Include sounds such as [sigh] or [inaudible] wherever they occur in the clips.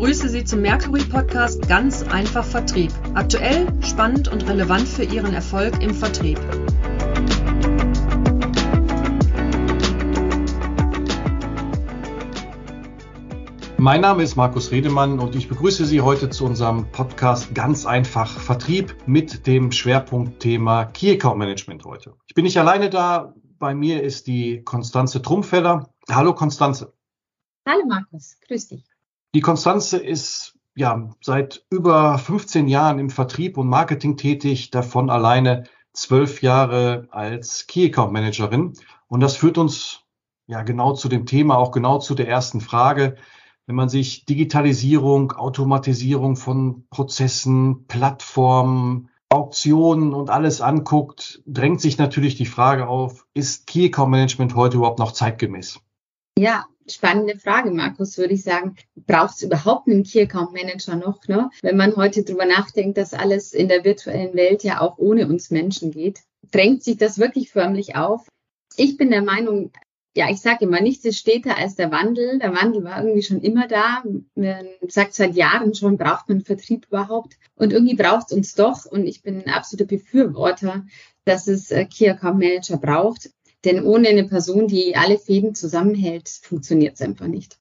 begrüße Sie zum Mercury Podcast Ganz einfach Vertrieb. Aktuell, spannend und relevant für Ihren Erfolg im Vertrieb. Mein Name ist Markus Redemann und ich begrüße Sie heute zu unserem Podcast Ganz einfach Vertrieb mit dem Schwerpunktthema Key Account Management heute. Ich bin nicht alleine da. Bei mir ist die Konstanze Trumpfeller. Hallo Konstanze. Hallo Markus, grüß dich. Die Konstanze ist ja seit über 15 Jahren im Vertrieb und Marketing tätig, davon alleine zwölf Jahre als Key Account Managerin. Und das führt uns ja genau zu dem Thema, auch genau zu der ersten Frage. Wenn man sich Digitalisierung, Automatisierung von Prozessen, Plattformen, Auktionen und alles anguckt, drängt sich natürlich die Frage auf, ist Key Account Management heute überhaupt noch zeitgemäß? Ja, spannende Frage, Markus, würde ich sagen. Braucht es überhaupt einen Key Account Manager noch? Ne? Wenn man heute drüber nachdenkt, dass alles in der virtuellen Welt ja auch ohne uns Menschen geht, drängt sich das wirklich förmlich auf. Ich bin der Meinung, ja, ich sage immer, nichts ist steter als der Wandel. Der Wandel war irgendwie schon immer da. Man sagt seit Jahren schon, braucht man Vertrieb überhaupt? Und irgendwie braucht es uns doch. Und ich bin ein absoluter Befürworter, dass es äh, Key Account Manager braucht. Denn ohne eine Person, die alle Fäden zusammenhält, funktioniert es einfach nicht.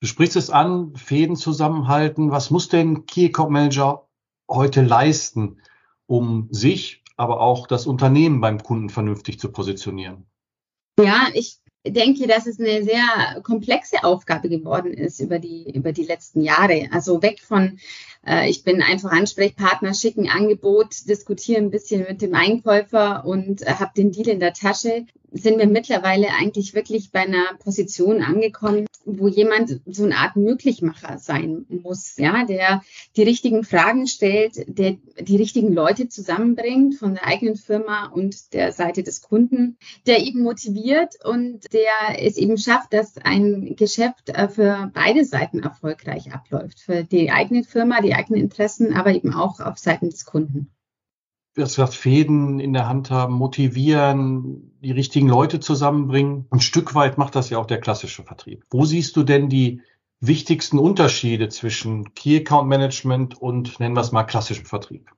Du sprichst es an, Fäden zusammenhalten. Was muss denn Key Account Manager heute leisten, um sich, aber auch das Unternehmen beim Kunden vernünftig zu positionieren? Ja, ich denke, dass es eine sehr komplexe Aufgabe geworden ist über die, über die letzten Jahre. Also weg von, äh, ich bin einfach Ansprechpartner, schicken Angebot, diskutiere ein bisschen mit dem Einkäufer und äh, habe den Deal in der Tasche, sind wir mittlerweile eigentlich wirklich bei einer Position angekommen, wo jemand so eine Art Möglichmacher sein muss, ja, der die richtigen Fragen stellt, der die richtigen Leute zusammenbringt von der eigenen Firma und der Seite des Kunden, der eben motiviert und der es eben schafft, dass ein Geschäft äh, für beide Seiten erfolgreich abläuft, für die eigene Firma, die eigenen Interessen, aber eben auch auf Seiten des Kunden das gesagt, Fäden in der Hand haben, motivieren, die richtigen Leute zusammenbringen. Ein Stück weit macht das ja auch der klassische Vertrieb. Wo siehst du denn die wichtigsten Unterschiede zwischen Key Account Management und nennen wir es mal klassischem Vertrieb?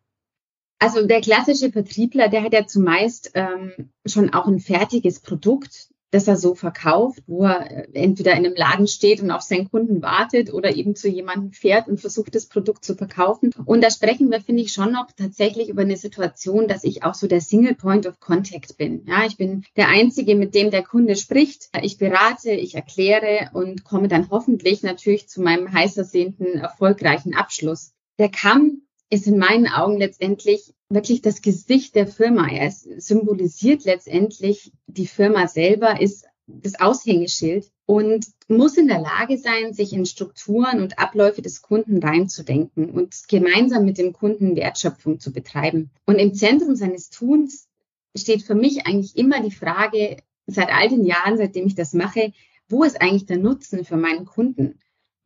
Also der klassische Vertriebler, der hat ja zumeist ähm, schon auch ein fertiges Produkt, das er so verkauft, wo er äh, entweder in einem Laden steht und auf seinen Kunden wartet oder eben zu jemandem fährt und versucht, das Produkt zu verkaufen. Und da sprechen wir, finde ich, schon noch tatsächlich über eine Situation, dass ich auch so der Single Point of Contact bin. Ja, ich bin der Einzige, mit dem der Kunde spricht. Ich berate, ich erkläre und komme dann hoffentlich natürlich zu meinem heiß ersehnten, erfolgreichen Abschluss. Der Kamm ist in meinen Augen letztendlich wirklich das Gesicht der Firma. Er symbolisiert letztendlich die Firma selber, ist das Aushängeschild und muss in der Lage sein, sich in Strukturen und Abläufe des Kunden reinzudenken und gemeinsam mit dem Kunden Wertschöpfung zu betreiben. Und im Zentrum seines Tuns steht für mich eigentlich immer die Frage, seit all den Jahren, seitdem ich das mache, wo ist eigentlich der Nutzen für meinen Kunden?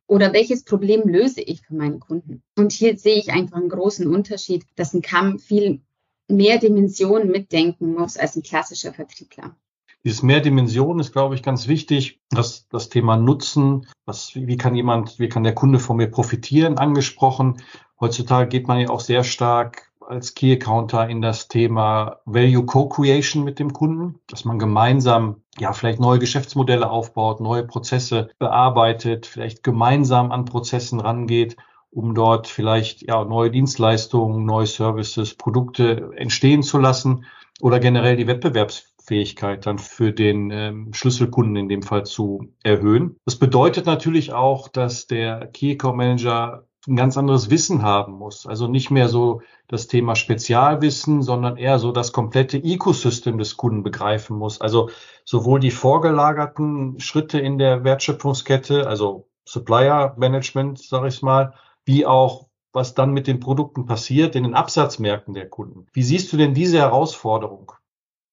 Oder welches Problem löse ich für meinen Kunden? Und hier sehe ich einfach einen großen Unterschied, dass ein Kamm viel mehr Dimensionen mitdenken muss als ein klassischer Vertriebler. Dieses mehr Dimensionen ist, glaube ich, ganz wichtig. Das, das Thema Nutzen, was, wie kann jemand, wie kann der Kunde von mir profitieren, angesprochen. Heutzutage geht man ja auch sehr stark als Key Accounter in das Thema Value Co-Creation mit dem Kunden, dass man gemeinsam ja vielleicht neue Geschäftsmodelle aufbaut, neue Prozesse bearbeitet, vielleicht gemeinsam an Prozessen rangeht, um dort vielleicht ja neue Dienstleistungen, neue Services, Produkte entstehen zu lassen oder generell die Wettbewerbsfähigkeit dann für den ähm, Schlüsselkunden in dem Fall zu erhöhen. Das bedeutet natürlich auch, dass der Key Account Manager ein ganz anderes Wissen haben muss. Also nicht mehr so das Thema Spezialwissen, sondern eher so das komplette Ecosystem des Kunden begreifen muss. Also sowohl die vorgelagerten Schritte in der Wertschöpfungskette, also Supplier Management, sage ich mal, wie auch was dann mit den Produkten passiert in den Absatzmärkten der Kunden. Wie siehst du denn diese Herausforderung?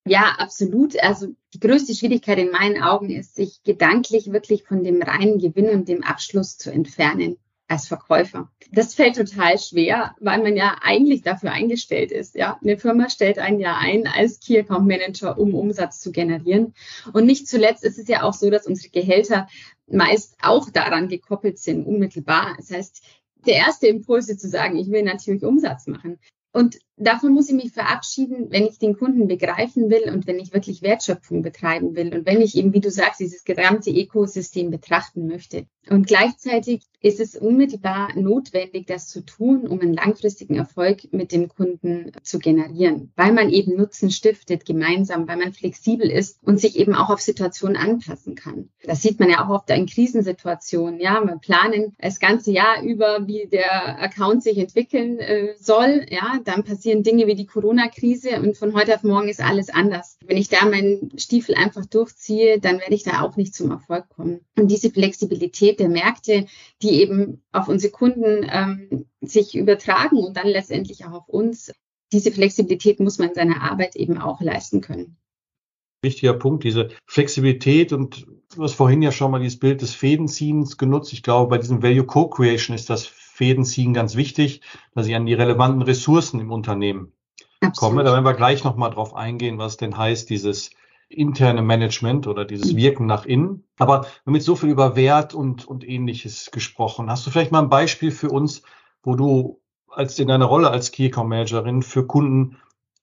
Ja, absolut. Also die größte Schwierigkeit in meinen Augen ist, sich gedanklich wirklich von dem reinen Gewinn und dem Abschluss zu entfernen als Verkäufer. Das fällt total schwer, weil man ja eigentlich dafür eingestellt ist. Ja, eine Firma stellt einen ja ein als Key Account Manager, um Umsatz zu generieren. Und nicht zuletzt ist es ja auch so, dass unsere Gehälter meist auch daran gekoppelt sind, unmittelbar. Das heißt, der erste Impuls ist zu sagen, ich will natürlich Umsatz machen. Und davon muss ich mich verabschieden, wenn ich den Kunden begreifen will und wenn ich wirklich Wertschöpfung betreiben will und wenn ich eben, wie du sagst, dieses gesamte Ökosystem betrachten möchte. Und gleichzeitig ist es unmittelbar notwendig, das zu tun, um einen langfristigen Erfolg mit dem Kunden zu generieren, weil man eben Nutzen stiftet gemeinsam, weil man flexibel ist und sich eben auch auf Situationen anpassen kann. Das sieht man ja auch oft in Krisensituationen. Ja, wir planen das ganze Jahr über, wie der Account sich entwickeln äh, soll. Ja, dann passieren Dinge wie die Corona-Krise und von heute auf morgen ist alles anders. Wenn ich da meinen Stiefel einfach durchziehe, dann werde ich da auch nicht zum Erfolg kommen. Und diese Flexibilität der Märkte, die eben auf unsere Kunden ähm, sich übertragen und dann letztendlich auch auf uns. Diese Flexibilität muss man in seiner Arbeit eben auch leisten können. Wichtiger Punkt, diese Flexibilität und du hast vorhin ja schon mal dieses Bild des Fädenziehens genutzt. Ich glaube, bei diesem Value Co-Creation ist das Fädenziehen ganz wichtig, dass ich an die relevanten Ressourcen im Unternehmen Absolut. komme. Da werden wir gleich nochmal drauf eingehen, was denn heißt, dieses interne Management oder dieses mhm. Wirken nach innen. Aber wir haben jetzt so viel über Wert und, und ähnliches gesprochen. Hast du vielleicht mal ein Beispiel für uns, wo du als in deiner Rolle als Key Account Managerin für Kunden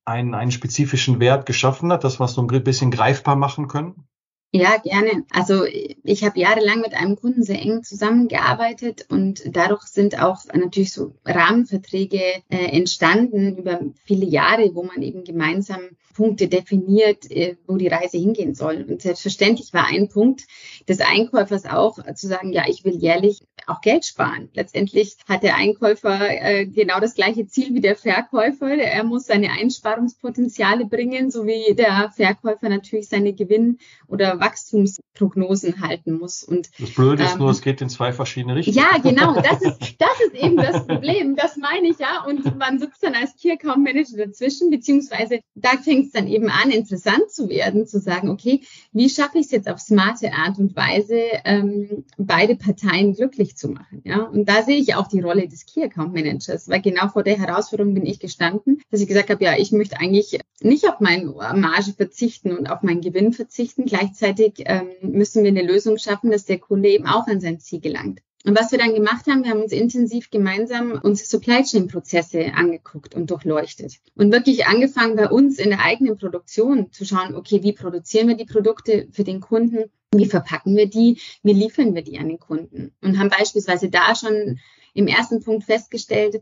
einen, einen spezifischen Wert geschaffen hat, dass wir es so ein bisschen greifbar machen können? Ja, gerne. Also ich habe jahrelang mit einem Kunden sehr eng zusammengearbeitet und dadurch sind auch natürlich so Rahmenverträge äh, entstanden über viele Jahre, wo man eben gemeinsam Punkte definiert, äh, wo die Reise hingehen soll. Und selbstverständlich war ein Punkt des Einkäufers auch zu sagen, ja, ich will jährlich auch Geld sparen. Letztendlich hat der Einkäufer äh, genau das gleiche Ziel wie der Verkäufer. Er muss seine Einsparungspotenziale bringen, so wie der Verkäufer natürlich seine Gewinn- oder Wachstumsprognosen halten muss. Und, das Blöde ist ähm, nur, es geht in zwei verschiedene Richtungen. Ja, genau. [laughs] Das ist, das ist eben das Problem. Das meine ich ja. Und man sitzt dann als Key Account Manager dazwischen, beziehungsweise da fängt es dann eben an, interessant zu werden, zu sagen, okay, wie schaffe ich es jetzt auf smarte Art und Weise, ähm, beide Parteien glücklich zu machen. Ja? Und da sehe ich auch die Rolle des Key Account Managers, weil genau vor der Herausforderung bin ich gestanden, dass ich gesagt habe, ja, ich möchte eigentlich nicht auf meine Marge verzichten und auf meinen Gewinn verzichten. Gleichzeitig gleichzeitig ähm, müssen wir eine Lösung schaffen, dass der Kunde eben auch an sein Ziel gelangt. Und was wir dann gemacht haben, wir haben uns intensiv gemeinsam unsere Supply Chain Prozesse angeguckt und durchleuchtet. Und wirklich angefangen bei uns in der eigenen Produktion zu schauen, okay, wie produzieren wir die Produkte für den Kunden? Wie verpacken wir die? Wie liefern wir die an den Kunden? Und haben beispielsweise da schon im ersten Punkt festgestellt,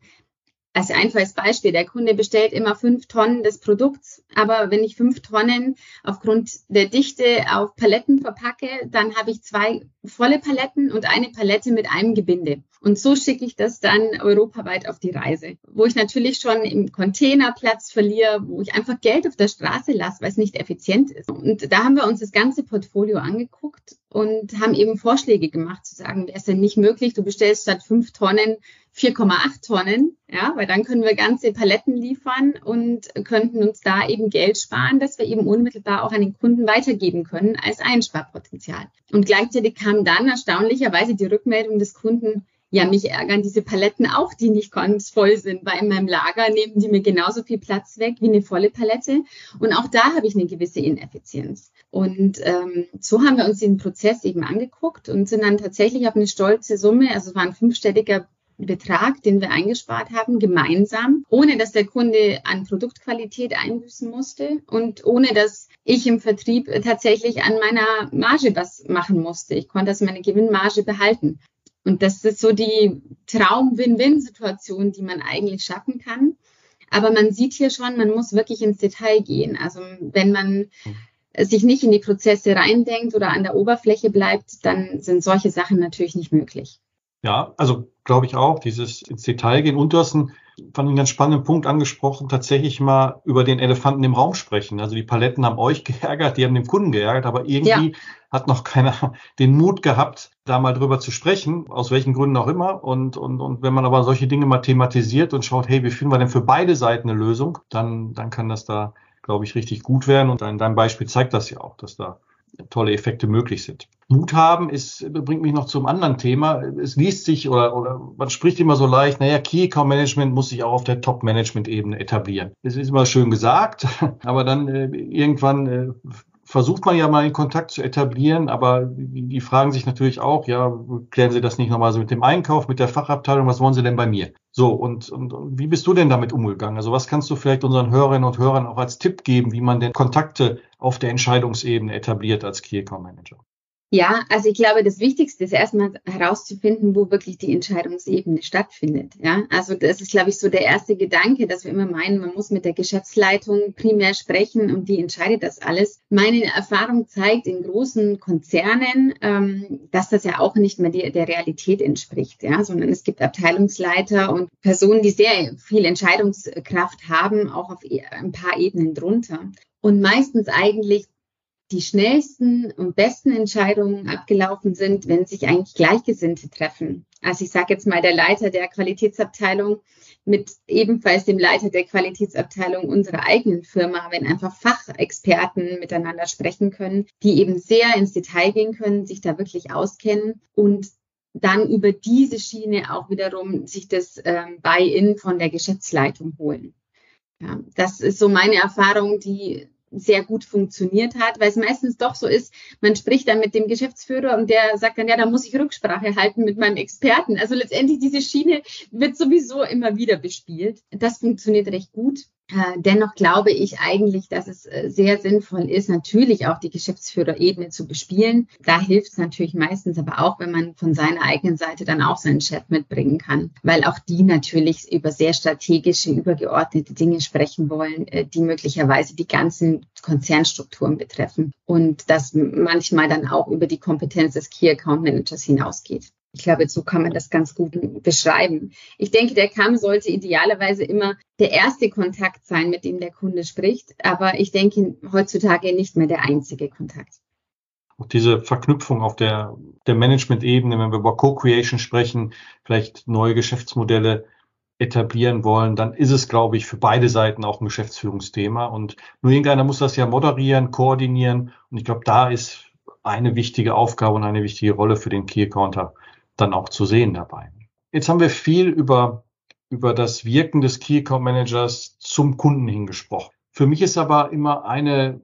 als einfaches Beispiel, der Kunde bestellt immer fünf Tonnen des Produkts, aber wenn ich fünf Tonnen aufgrund der Dichte auf Paletten verpacke, dann habe ich zwei volle Paletten und eine Palette mit einem Gebinde. Und so schicke ich das dann europaweit auf die Reise, wo ich natürlich schon im Container Platz verliere, wo ich einfach Geld auf der Straße lasse, weil es nicht effizient ist. Und da haben wir uns das ganze Portfolio angeguckt und haben eben Vorschläge gemacht, zu sagen, wäre es denn nicht möglich, du bestellst statt fünf Tonnen 4,8 Tonnen, ja, weil dann können wir ganze Paletten liefern und könnten uns da eben Geld sparen, dass wir eben unmittelbar auch an den Kunden weitergeben können als Einsparpotenzial. Und gleichzeitig kam dann erstaunlicherweise die Rückmeldung des Kunden, ja, mich ärgern diese Paletten auch, die nicht ganz voll sind, weil in meinem Lager nehmen die mir genauso viel Platz weg wie eine volle Palette. Und auch da habe ich eine gewisse Ineffizienz. Und ähm, so haben wir uns den Prozess eben angeguckt und sind dann tatsächlich auf eine stolze Summe, also es war ein fünfstelliger Betrag, den wir eingespart haben, gemeinsam, ohne dass der Kunde an Produktqualität einbüßen musste und ohne dass ich im Vertrieb tatsächlich an meiner Marge was machen musste. Ich konnte also meine Gewinnmarge behalten. Und das ist so die Traum-Win-Win-Situation, die man eigentlich schaffen kann. Aber man sieht hier schon, man muss wirklich ins Detail gehen. Also wenn man sich nicht in die Prozesse reindenkt oder an der Oberfläche bleibt, dann sind solche Sachen natürlich nicht möglich. Ja, also glaube ich auch, dieses ins Detail gehen. Und du hast einen, fand einen ganz spannenden Punkt angesprochen, tatsächlich mal über den Elefanten im Raum sprechen. Also die Paletten haben euch [laughs] geärgert, die haben den Kunden geärgert, aber irgendwie ja. hat noch keiner [laughs] den Mut gehabt, da mal drüber zu sprechen, aus welchen Gründen auch immer. Und, und, und wenn man aber solche Dinge mal thematisiert und schaut, hey, wie finden wir denn für beide Seiten eine Lösung, dann, dann kann das da, glaube ich, richtig gut werden. Und dein, dein Beispiel zeigt das ja auch, dass da tolle Effekte möglich sind. Mut haben ist, bringt mich noch zum anderen Thema. Es liest sich oder, oder man spricht immer so leicht, naja, Key Account Management muss sich auch auf der Top-Management-Ebene etablieren. Es ist immer schön gesagt, [laughs] aber dann äh, irgendwann äh, versucht man ja mal in Kontakt zu etablieren, aber die fragen sich natürlich auch, ja, klären Sie das nicht nochmal so mit dem Einkauf, mit der Fachabteilung, was wollen Sie denn bei mir? So, und, und, wie bist du denn damit umgegangen? Also was kannst du vielleicht unseren Hörerinnen und Hörern auch als Tipp geben, wie man denn Kontakte auf der Entscheidungsebene etabliert als Key Account Manager? Ja, also ich glaube, das Wichtigste ist erstmal herauszufinden, wo wirklich die Entscheidungsebene stattfindet. Ja, also das ist, glaube ich, so der erste Gedanke, dass wir immer meinen, man muss mit der Geschäftsleitung primär sprechen und die entscheidet das alles. Meine Erfahrung zeigt in großen Konzernen, ähm, dass das ja auch nicht mehr die, der Realität entspricht, ja, sondern es gibt Abteilungsleiter und Personen, die sehr viel Entscheidungskraft haben, auch auf e, ein paar Ebenen drunter. Und meistens eigentlich die schnellsten und besten Entscheidungen abgelaufen sind, wenn sich eigentlich Gleichgesinnte treffen. Also ich sage jetzt mal der Leiter der Qualitätsabteilung mit ebenfalls dem Leiter der Qualitätsabteilung unserer eigenen Firma, wenn einfach Fachexperten miteinander sprechen können, die eben sehr ins Detail gehen können, sich da wirklich auskennen und dann über diese Schiene auch wiederum sich das ähm, Buy-in von der Geschäftsleitung holen. Ja, das ist so meine Erfahrung, die sehr gut funktioniert hat, weil es meistens doch so ist, man spricht dann mit dem Geschäftsführer und der sagt dann, ja, da muss ich Rücksprache halten mit meinem Experten. Also letztendlich diese Schiene wird sowieso immer wieder bespielt. Das funktioniert recht gut. Äh, dennoch glaube ich eigentlich, dass es äh, sehr sinnvoll ist, natürlich auch die Geschäftsführerebene zu bespielen. Da hilft es natürlich meistens aber auch, wenn man von seiner eigenen Seite dann auch seinen Chef mitbringen kann, weil auch die natürlich über sehr strategische, übergeordnete Dinge sprechen wollen, äh, die möglicherweise die ganzen Konzernstrukturen betreffen und das manchmal dann auch über die Kompetenz des Key Account Managers hinausgeht. Ich glaube, so kann man das ganz gut beschreiben. Ich denke, der Kamm sollte idealerweise immer der erste Kontakt sein, mit dem der Kunde spricht. Aber ich denke heutzutage nicht mehr der einzige Kontakt. Auch diese Verknüpfung auf der, der Management-Ebene, wenn wir über Co-Creation sprechen, vielleicht neue Geschäftsmodelle etablieren wollen, dann ist es, glaube ich, für beide Seiten auch ein Geschäftsführungsthema. Und nur irgendeiner muss das ja moderieren, koordinieren. Und ich glaube, da ist eine wichtige Aufgabe und eine wichtige Rolle für den Key Accounter dann auch zu sehen dabei. Jetzt haben wir viel über, über das Wirken des Key Account Managers zum Kunden hingesprochen. Für mich ist aber immer eine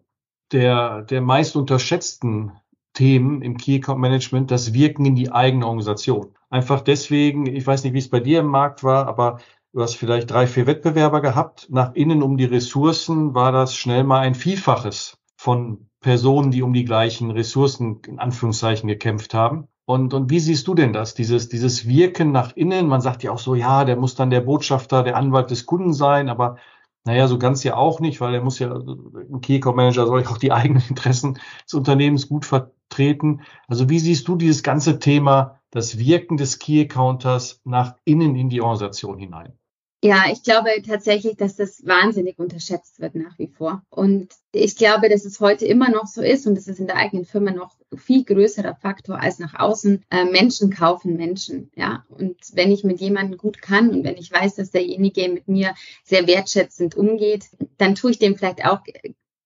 der, der meist unterschätzten Themen im Key Account Management das Wirken in die eigene Organisation. Einfach deswegen, ich weiß nicht, wie es bei dir im Markt war, aber du hast vielleicht drei, vier Wettbewerber gehabt. Nach innen um die Ressourcen war das schnell mal ein Vielfaches von Personen, die um die gleichen Ressourcen in Anführungszeichen gekämpft haben. Und, und wie siehst du denn das? Dieses, dieses Wirken nach innen, man sagt ja auch so, ja, der muss dann der Botschafter, der Anwalt des Kunden sein, aber naja, so ganz ja auch nicht, weil er muss ja, ein Key Account Manager soll ja auch die [laughs] eigenen Interessen des Unternehmens gut vertreten. Also wie siehst du dieses ganze Thema, das Wirken des Key Accounters nach innen in die Organisation hinein? Ja, ich glaube tatsächlich, dass das wahnsinnig unterschätzt wird nach wie vor. Und ich glaube, dass es heute immer noch so ist und es ist in der eigenen Firma noch viel größerer Faktor als nach außen. Äh, Menschen kaufen Menschen, ja. Und wenn ich mit jemandem gut kann und wenn ich weiß, dass derjenige mit mir sehr wertschätzend umgeht, dann tue ich dem vielleicht auch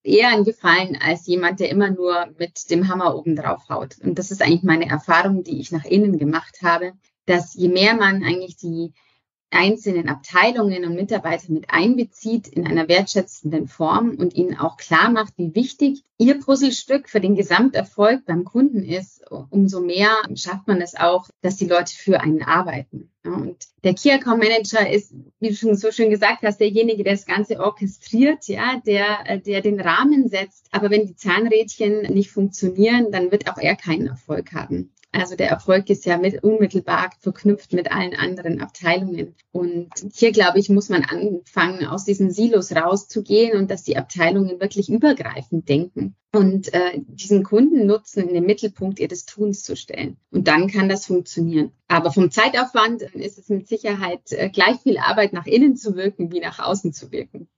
eher einen Gefallen als jemand, der immer nur mit dem Hammer oben drauf haut. Und das ist eigentlich meine Erfahrung, die ich nach innen gemacht habe, dass je mehr man eigentlich die einzelnen Abteilungen und Mitarbeiter mit einbezieht in einer wertschätzenden Form und ihnen auch klar macht, wie wichtig ihr Puzzlestück für den Gesamterfolg beim Kunden ist, umso mehr schafft man es auch, dass die Leute für einen arbeiten. Und der Key Account Manager ist, wie du schon so schön gesagt hast, derjenige, der das Ganze orchestriert, ja, der, der den Rahmen setzt. Aber wenn die Zahnrädchen nicht funktionieren, dann wird auch er keinen Erfolg haben. Also der Erfolg ist ja mit, unmittelbar verknüpft mit allen anderen Abteilungen. Und hier, glaube ich, muss man anfangen, aus diesen Silos rauszugehen und dass die Abteilungen wirklich übergreifend denken und äh, diesen Kundennutzen in den Mittelpunkt ihres Tuns zu stellen. Und dann kann das funktionieren. Aber vom Zeitaufwand ist es mit Sicherheit äh, gleich viel Arbeit nach innen zu wirken, wie nach außen zu wirken.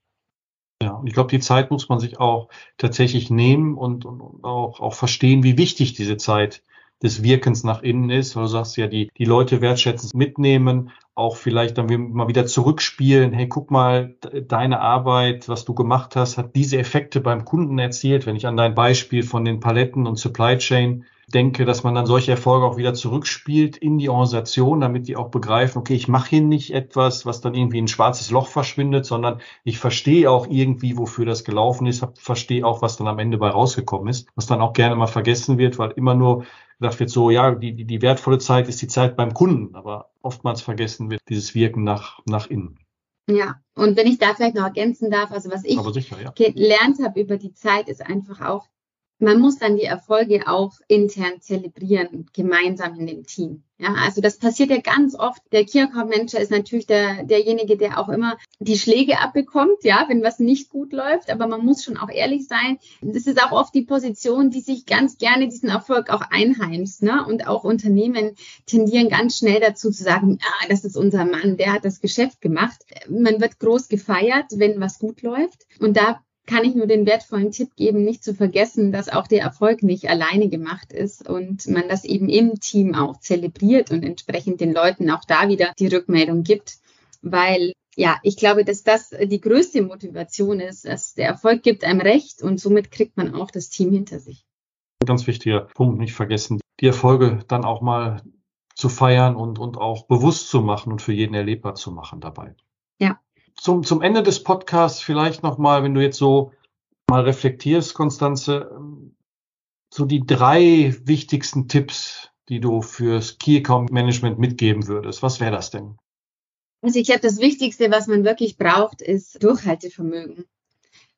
Ja, und ich glaube, die Zeit muss man sich auch tatsächlich nehmen und, und auch, auch verstehen, wie wichtig diese Zeit ist des Wirkens nach innen ist, weil du sagst ja, die, die Leute wertschätzen, mitnehmen, auch vielleicht dann mal wieder zurückspielen. Hey, guck mal, deine Arbeit, was du gemacht hast, hat diese Effekte beim Kunden erzielt. Wenn ich an dein Beispiel von den Paletten und Supply Chain denke, dass man dann solche Erfolge auch wieder zurückspielt in die Organisation, damit die auch begreifen, okay, ich mache hier nicht etwas, was dann irgendwie in ein schwarzes Loch verschwindet, sondern ich verstehe auch irgendwie, wofür das gelaufen ist, verstehe auch, was dann am Ende bei rausgekommen ist, was dann auch gerne mal vergessen wird, weil immer nur gedacht wird, so, ja, die, die, die wertvolle Zeit ist die Zeit beim Kunden, aber oftmals vergessen wird dieses Wirken nach, nach innen. Ja, und wenn ich da vielleicht noch ergänzen darf, also was ich sicher, ja. gelernt habe über die Zeit, ist einfach auch, man muss dann die Erfolge auch intern zelebrieren, gemeinsam in dem Team. Ja, also das passiert ja ganz oft. Der Key Account Manager ist natürlich der, derjenige, der auch immer die Schläge abbekommt, ja, wenn was nicht gut läuft. Aber man muss schon auch ehrlich sein. Das ist auch oft die Position, die sich ganz gerne diesen Erfolg auch einheimst. Ne? Und auch Unternehmen tendieren ganz schnell dazu zu sagen, ah, das ist unser Mann, der hat das Geschäft gemacht. Man wird groß gefeiert, wenn was gut läuft. Und da kann ich nur den wertvollen Tipp geben, nicht zu vergessen, dass auch der Erfolg nicht alleine gemacht ist und man das eben im Team auch zelebriert und entsprechend den Leuten auch da wieder die Rückmeldung gibt, weil ja, ich glaube, dass das die größte Motivation ist, dass der Erfolg gibt einem Recht und somit kriegt man auch das Team hinter sich. Ganz wichtiger Punkt, nicht vergessen, die Erfolge dann auch mal zu feiern und, und auch bewusst zu machen und für jeden erlebbar zu machen dabei. Zum, zum Ende des Podcasts vielleicht nochmal, wenn du jetzt so mal reflektierst, Konstanze, so die drei wichtigsten Tipps, die du fürs Key Account Management mitgeben würdest. Was wäre das denn? Also ich glaube, das Wichtigste, was man wirklich braucht, ist Durchhaltevermögen.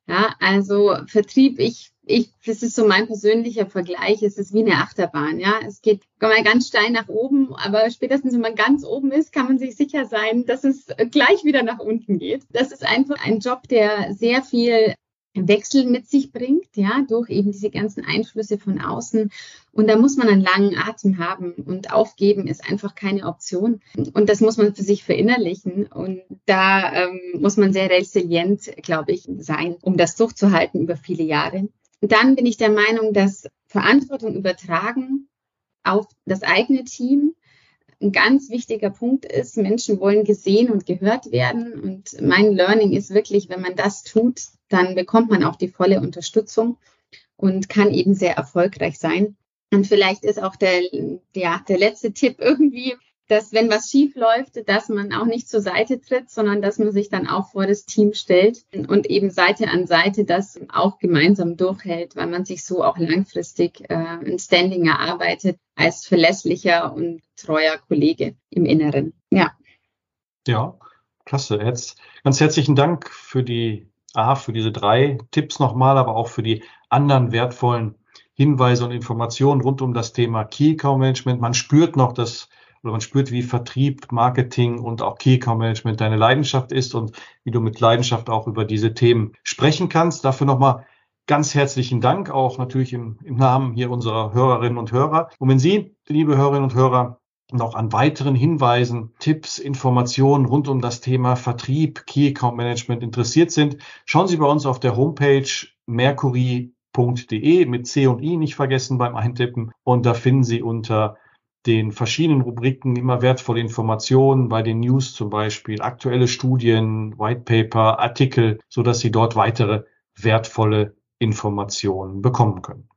Ja, also Vertrieb, ich, ich, das ist so mein persönlicher Vergleich, es ist wie eine Achterbahn, ja. Es geht mal ganz steil nach oben, aber spätestens wenn man ganz oben ist, kann man sich sicher sein, dass es gleich wieder nach unten geht. Das ist einfach ein Job, der sehr viel Wechsel mit sich bringt, ja, durch eben diese ganzen Einflüsse von außen. Und da muss man einen langen Atem haben und aufgeben ist einfach keine Option. Und das muss man für sich verinnerlichen. Und da ähm, muss man sehr resilient, glaube ich, sein, um das durchzuhalten über viele Jahre. Dann bin ich der Meinung, dass Verantwortung übertragen auf das eigene Team ein ganz wichtiger Punkt ist. Menschen wollen gesehen und gehört werden. Und mein Learning ist wirklich, wenn man das tut, dann bekommt man auch die volle Unterstützung und kann eben sehr erfolgreich sein. Und vielleicht ist auch der, ja, der letzte Tipp irgendwie, dass wenn was schief läuft, dass man auch nicht zur Seite tritt, sondern dass man sich dann auch vor das Team stellt und eben Seite an Seite das auch gemeinsam durchhält, weil man sich so auch langfristig äh, ein Standing erarbeitet als verlässlicher und treuer Kollege im Inneren. Ja. Ja, klasse. Jetzt ganz herzlichen Dank für die A, für diese drei Tipps nochmal, aber auch für die anderen wertvollen Hinweise und Informationen rund um das Thema Key Account Management. Man spürt noch, dass oder man spürt, wie Vertrieb, Marketing und auch Key Account Management deine Leidenschaft ist und wie du mit Leidenschaft auch über diese Themen sprechen kannst. Dafür nochmal ganz herzlichen Dank, auch natürlich im, im Namen hier unserer Hörerinnen und Hörer. Und wenn Sie, liebe Hörerinnen und Hörer, noch an weiteren Hinweisen, Tipps, Informationen rund um das Thema Vertrieb, Key Account Management interessiert sind, schauen Sie bei uns auf der Homepage mercury.de mit C und I nicht vergessen beim Eintippen. Und da finden Sie unter den verschiedenen Rubriken immer wertvolle Informationen, bei den News zum Beispiel, aktuelle Studien, White Paper, Artikel, so dass Sie dort weitere wertvolle Informationen bekommen können.